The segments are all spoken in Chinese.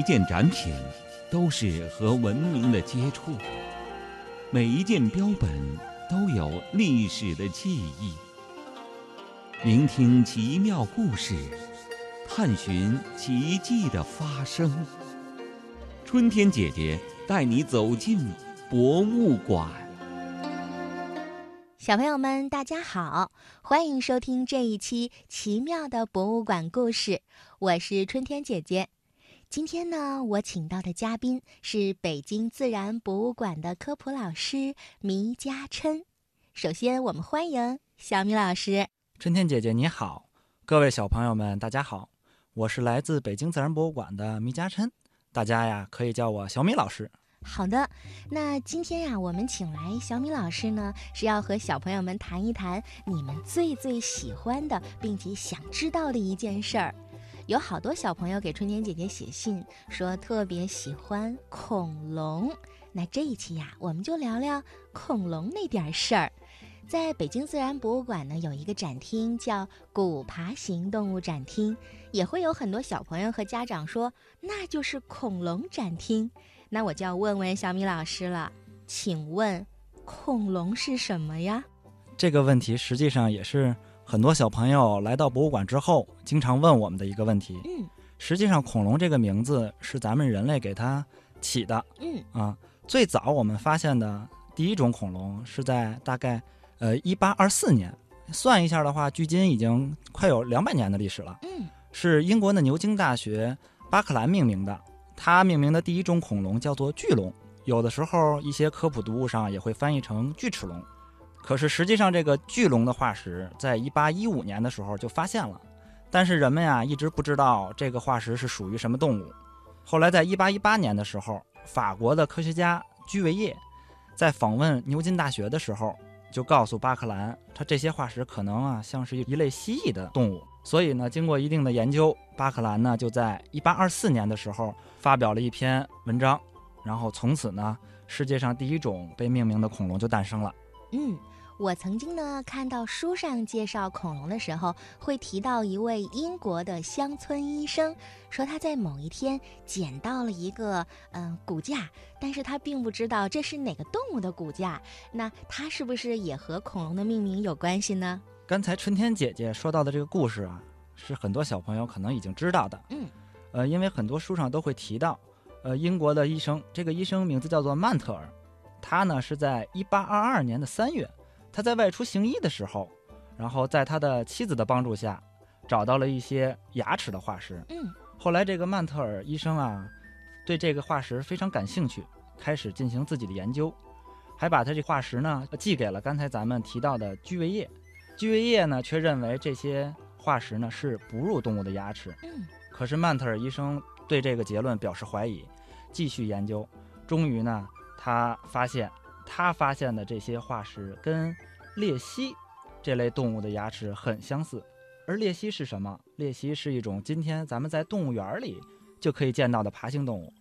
一件展品都是和文明的接触，每一件标本都有历史的记忆。聆听奇妙故事，探寻奇迹的发生。春天姐姐带你走进博物馆。小朋友们，大家好，欢迎收听这一期奇妙的博物馆故事。我是春天姐姐。今天呢，我请到的嘉宾是北京自然博物馆的科普老师迷家琛。首先，我们欢迎小米老师。春天姐姐你好，各位小朋友们大家好，我是来自北京自然博物馆的迷家琛，大家呀可以叫我小米老师。好的，那今天呀，我们请来小米老师呢，是要和小朋友们谈一谈你们最最喜欢的，并且想知道的一件事儿。有好多小朋友给春天姐姐写信，说特别喜欢恐龙。那这一期呀，我们就聊聊恐龙那点事儿。在北京自然博物馆呢，有一个展厅叫“古爬行动物展厅”，也会有很多小朋友和家长说，那就是恐龙展厅。那我就要问问小米老师了，请问，恐龙是什么呀？这个问题实际上也是很多小朋友来到博物馆之后经常问我们的一个问题。嗯，实际上，恐龙这个名字是咱们人类给它起的。嗯啊，最早我们发现的第一种恐龙是在大概。呃，一八二四年，算一下的话，距今已经快有两百年的历史了。嗯，是英国的牛津大学巴克兰命名的。它命名的第一种恐龙叫做巨龙，有的时候一些科普读物上也会翻译成巨齿龙。可是实际上，这个巨龙的化石在一八一五年的时候就发现了，但是人们呀一直不知道这个化石是属于什么动物。后来在一八一八年的时候，法国的科学家居维叶在访问牛津大学的时候。就告诉巴克兰，它这些化石可能啊像是一类蜥蜴的动物，所以呢，经过一定的研究，巴克兰呢就在1824年的时候发表了一篇文章，然后从此呢，世界上第一种被命名的恐龙就诞生了。嗯。我曾经呢看到书上介绍恐龙的时候，会提到一位英国的乡村医生，说他在某一天捡到了一个嗯骨架，但是他并不知道这是哪个动物的骨架。那他是不是也和恐龙的命名有关系呢？刚才春天姐姐说到的这个故事啊，是很多小朋友可能已经知道的。嗯，呃，因为很多书上都会提到，呃，英国的医生，这个医生名字叫做曼特尔，他呢是在一八二二年的三月。他在外出行医的时候，然后在他的妻子的帮助下，找到了一些牙齿的化石。嗯，后来这个曼特尔医生啊，对这个化石非常感兴趣，开始进行自己的研究，还把他这化石呢寄给了刚才咱们提到的居维叶。居维叶呢却认为这些化石呢是哺乳动物的牙齿。嗯，可是曼特尔医生对这个结论表示怀疑，继续研究，终于呢他发现。他发现的这些化石跟鬣蜥这类动物的牙齿很相似，而鬣蜥是什么？鬣蜥是一种今天咱们在动物园里就可以见到的爬行动物。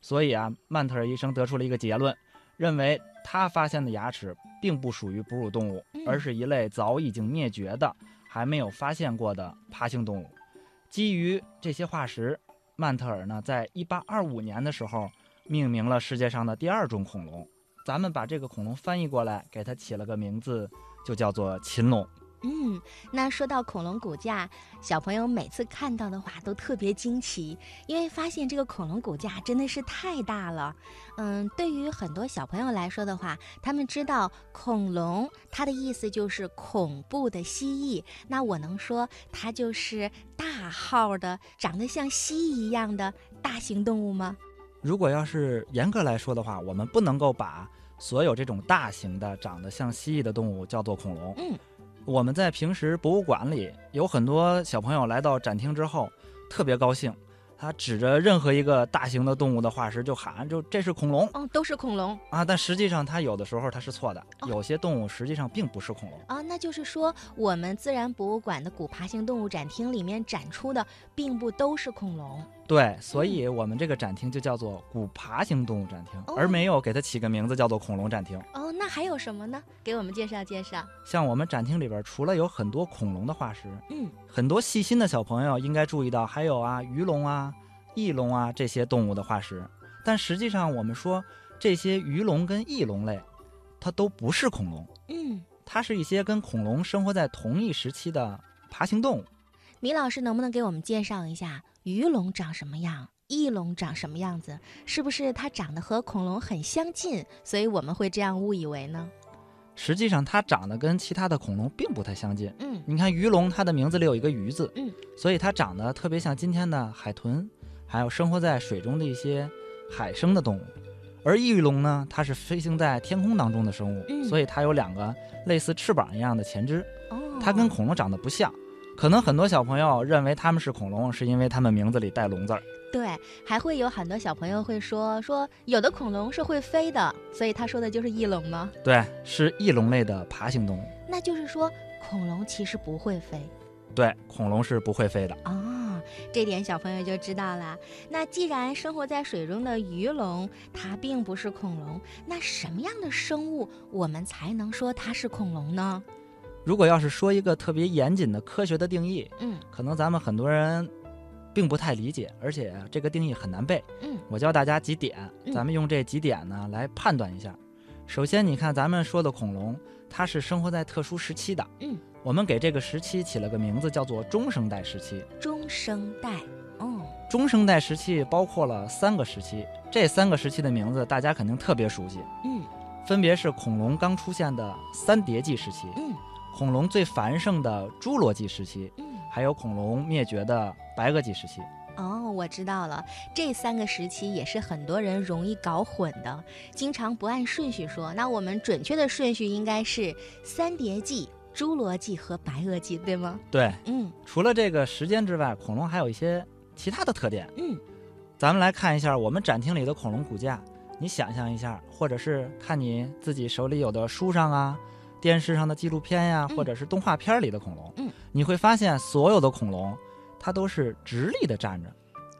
所以啊，曼特尔医生得出了一个结论，认为他发现的牙齿并不属于哺乳动物，而是一类早已经灭绝的、还没有发现过的爬行动物。基于这些化石，曼特尔呢，在一八二五年的时候命名了世界上的第二种恐龙。咱们把这个恐龙翻译过来，给它起了个名字，就叫做禽龙。嗯，那说到恐龙骨架，小朋友每次看到的话都特别惊奇，因为发现这个恐龙骨架真的是太大了。嗯，对于很多小朋友来说的话，他们知道恐龙它的意思就是恐怖的蜥蜴，那我能说它就是大号的、长得像蜥蜴一样的大型动物吗？如果要是严格来说的话，我们不能够把所有这种大型的、长得像蜥蜴的动物叫做恐龙。嗯，我们在平时博物馆里有很多小朋友来到展厅之后，特别高兴。他指着任何一个大型的动物的化石就喊：“就这是恐龙。”哦，都是恐龙啊！但实际上，它有的时候它是错的，有些动物实际上并不是恐龙啊。那就是说，我们自然博物馆的古爬行动物展厅里面展出的，并不都是恐龙。对，所以我们这个展厅就叫做古爬行动物展厅，而没有给它起个名字叫做恐龙展厅。哦，那还有什么呢？给我们介绍介绍。像我们展厅里边，除了有很多恐龙的化石，嗯，很多细心的小朋友应该注意到，还有啊鱼龙啊。翼龙啊这些动物的化石。但实际上，我们说这些鱼龙跟翼龙类，它都不是恐龙，嗯，它是一些跟恐龙生活在同一时期的爬行动物。米老师能不能给我们介绍一下鱼龙长什么样？翼龙长什么样子？是不是它长得和恐龙很相近，所以我们会这样误以为呢？实际上，它长得跟其他的恐龙并不太相近。嗯你看鱼龙，它的名字里有一个“鱼”字，嗯，所以它长得特别像今天的海豚，还有生活在水中的一些海生的动物。而翼龙呢，它是飞行在天空当中的生物，嗯所以它有两个类似翅膀一样的前肢，哦，它跟恐龙长得不像。可能很多小朋友认为它们是恐龙，是因为它们名字里带“龙”字儿。对，还会有很多小朋友会说说有的恐龙是会飞的，所以他说的就是翼龙吗？对，是翼龙类的爬行动物。那就是说恐龙其实不会飞对，恐龙是不会飞的。啊、这点小朋友就知道了。那既然生活在水中的鱼龙它并不是恐龙，那什么样的生物我们才能说它是恐龙呢？如果要是说一个特别严谨的科学的定义，嗯可能咱们很多人并不太理解，而且这个定义很难背。嗯我教大家几点，嗯咱们用这几点呢来判断一下。首先，你看咱们说的恐龙，它是生活在特殊时期的。嗯，我们给这个时期起了个名字，叫做中生代时期。中生代，哦，中生代时期包括了三个时期，这三个时期的名字大家肯定特别熟悉，嗯分别是恐龙刚出现的三叠纪时期，嗯恐龙最繁盛的侏罗纪时期，嗯。还有恐龙灭绝的白垩纪时期。哦，我知道了，这三个时期也是很多人容易搞混的，经常不按顺序说。那我们准确的顺序应该是三叠纪、侏罗纪和白垩纪，对吗？对，嗯除了这个时间之外，恐龙还有一些其他的特点。嗯咱们来看一下我们展厅里的恐龙骨架，你想象一下，或者是看你自己手里有的书上啊、电视上的纪录片呀、嗯或者是动画片里的恐龙，嗯，你会发现所有的恐龙它都是直立的站着，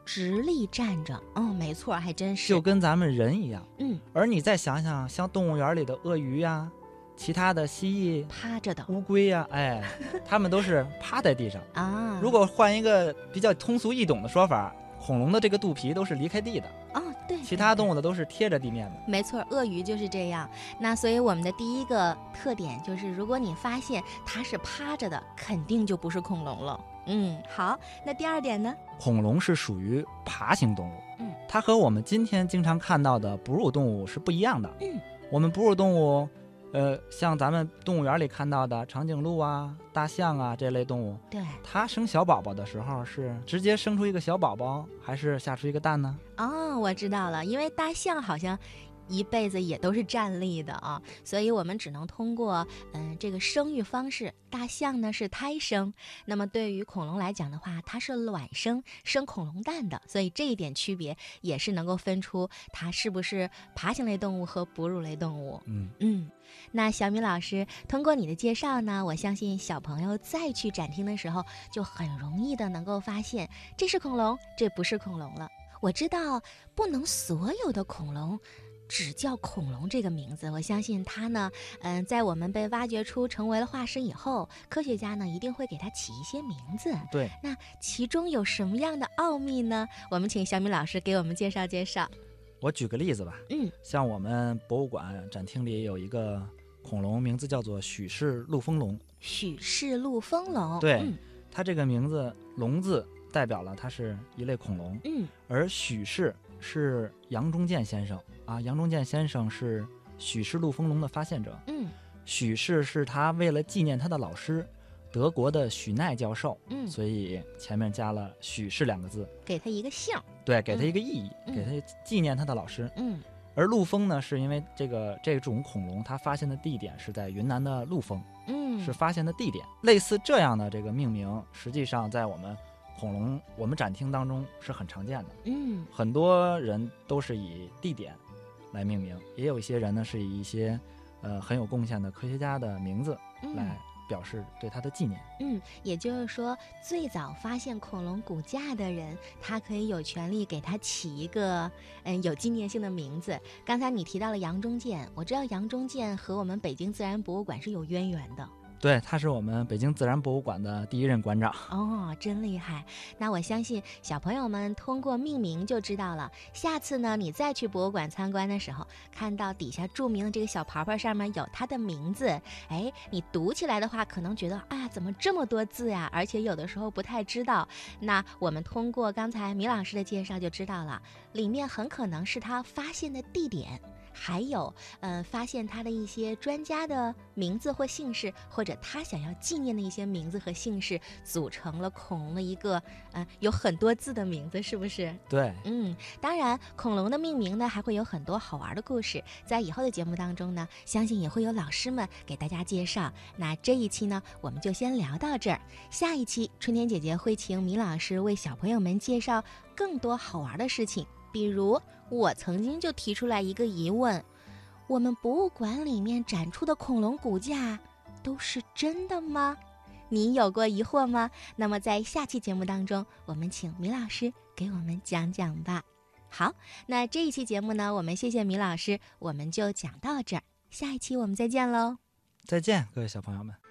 直立站着，嗯，没错，还真是。就跟咱们人一样。嗯，而你再想想，像动物园里的鳄鱼呀、其他的蜥蜴、趴着的乌龟呀，哎，它们都是趴在地上。啊。如果换一个比较通俗易懂的说法，恐龙的这个肚皮都是离开地的，哦，对，其他动物。物的都是贴着地面的。没错，鳄鱼就是这样。那所以我们的第一个特点就是，如果你发现它是趴着的，肯定就不是恐龙了。嗯，好。那第二点呢？恐龙是属于爬行动物，嗯，它和我们今天经常看到的哺乳动物是不一样的。嗯，我们哺乳动物，呃，像咱们动物园里看到的长颈鹿啊、大象啊这类动物，对。它生小宝宝的时候是直接生出一个小宝宝，还是下出一个蛋呢？哦，我知道了，因为大象好像一辈子也都是站立的啊，所以我们只能通过嗯、这个生育方式。大象呢是胎生，那么对于恐龙来讲的话，它是卵生，生恐龙蛋的，所以这一点区别也是能够分出它是不是爬行类动物和哺乳类动物。嗯，嗯，那小米老师通过你的介绍呢，我相信小朋友再去展厅的时候，就很容易的能够发现这是恐龙，这不是恐龙了。我知道不能所有的恐龙只叫恐龙这个名字，我相信它呢，嗯、在我们被挖掘出成为了化石以后，科学家呢一定会给它起一些名字。对，那其中有什么样的奥秘呢？我们请小米老师给我们介绍介绍。我举个例子吧，嗯像我们博物馆展厅里有一个恐龙，名字叫做许氏陆丰龙。许氏陆丰龙。对嗯它这个名字“龙”字代表了它是一类恐龙，嗯而许氏是杨中建先生啊，杨中建先生是许氏陆丰龙的发现者。嗯许氏是他为了纪念他的老师，德国的许奈教授，嗯，所以前面加了许氏两个字，给他一个姓。对，给他一个意义，嗯给他纪念他的老师。嗯而陆丰呢，是因为这个这种恐龙，它发现的地点是在云南的陆丰，嗯，是发现的地点。类似这样的这个命名，实际上在我们恐龙我们展厅当中是很常见的。嗯很多人都是以地点来命名，也有一些人呢是以一些呃很有贡献的科学家的名字嗯来表示对他的纪念。嗯，也就是说，最早发现恐龙骨架的人，他可以有权利给它起一个嗯有纪念性的名字。刚才你提到了杨中建，我知道杨中建和我们北京自然博物馆是有渊源的。对，他是我们北京自然博物馆的第一任馆长。哦，真厉害！那我相信小朋友们通过命名就知道了。下次呢，你再去博物馆参观的时候，看到底下著名的这个小牌牌上面有他的名字，哎，你读起来的话，可能觉得哎呀，怎么这么多字呀？而且有的时候不太知道。那我们通过刚才米老师的介绍就知道了，里面很可能是他发现的地点。还有，呃，发现他的一些专家的名字或姓氏，或者他想要纪念的一些名字和姓氏，组成了恐龙的一个，呃，有很多字的名字，是不是？对，嗯，当然，恐龙的命名呢，还会有很多好玩的故事，在以后的节目当中呢，相信也会有老师们给大家介绍。那这一期呢，我们就先聊到这儿，下一期春天姐姐会请米老师为小朋友们介绍更多好玩的事情。比如，我曾经就提出来一个疑问：我们博物馆里面展出的恐龙骨架都是真的吗？你有过疑惑吗？那么在下期节目当中，我们请米老师给我们讲讲吧。好，那这一期节目呢，我们谢谢米老师，我们就讲到这儿，下一期我们再见喽。再见，各位小朋友们。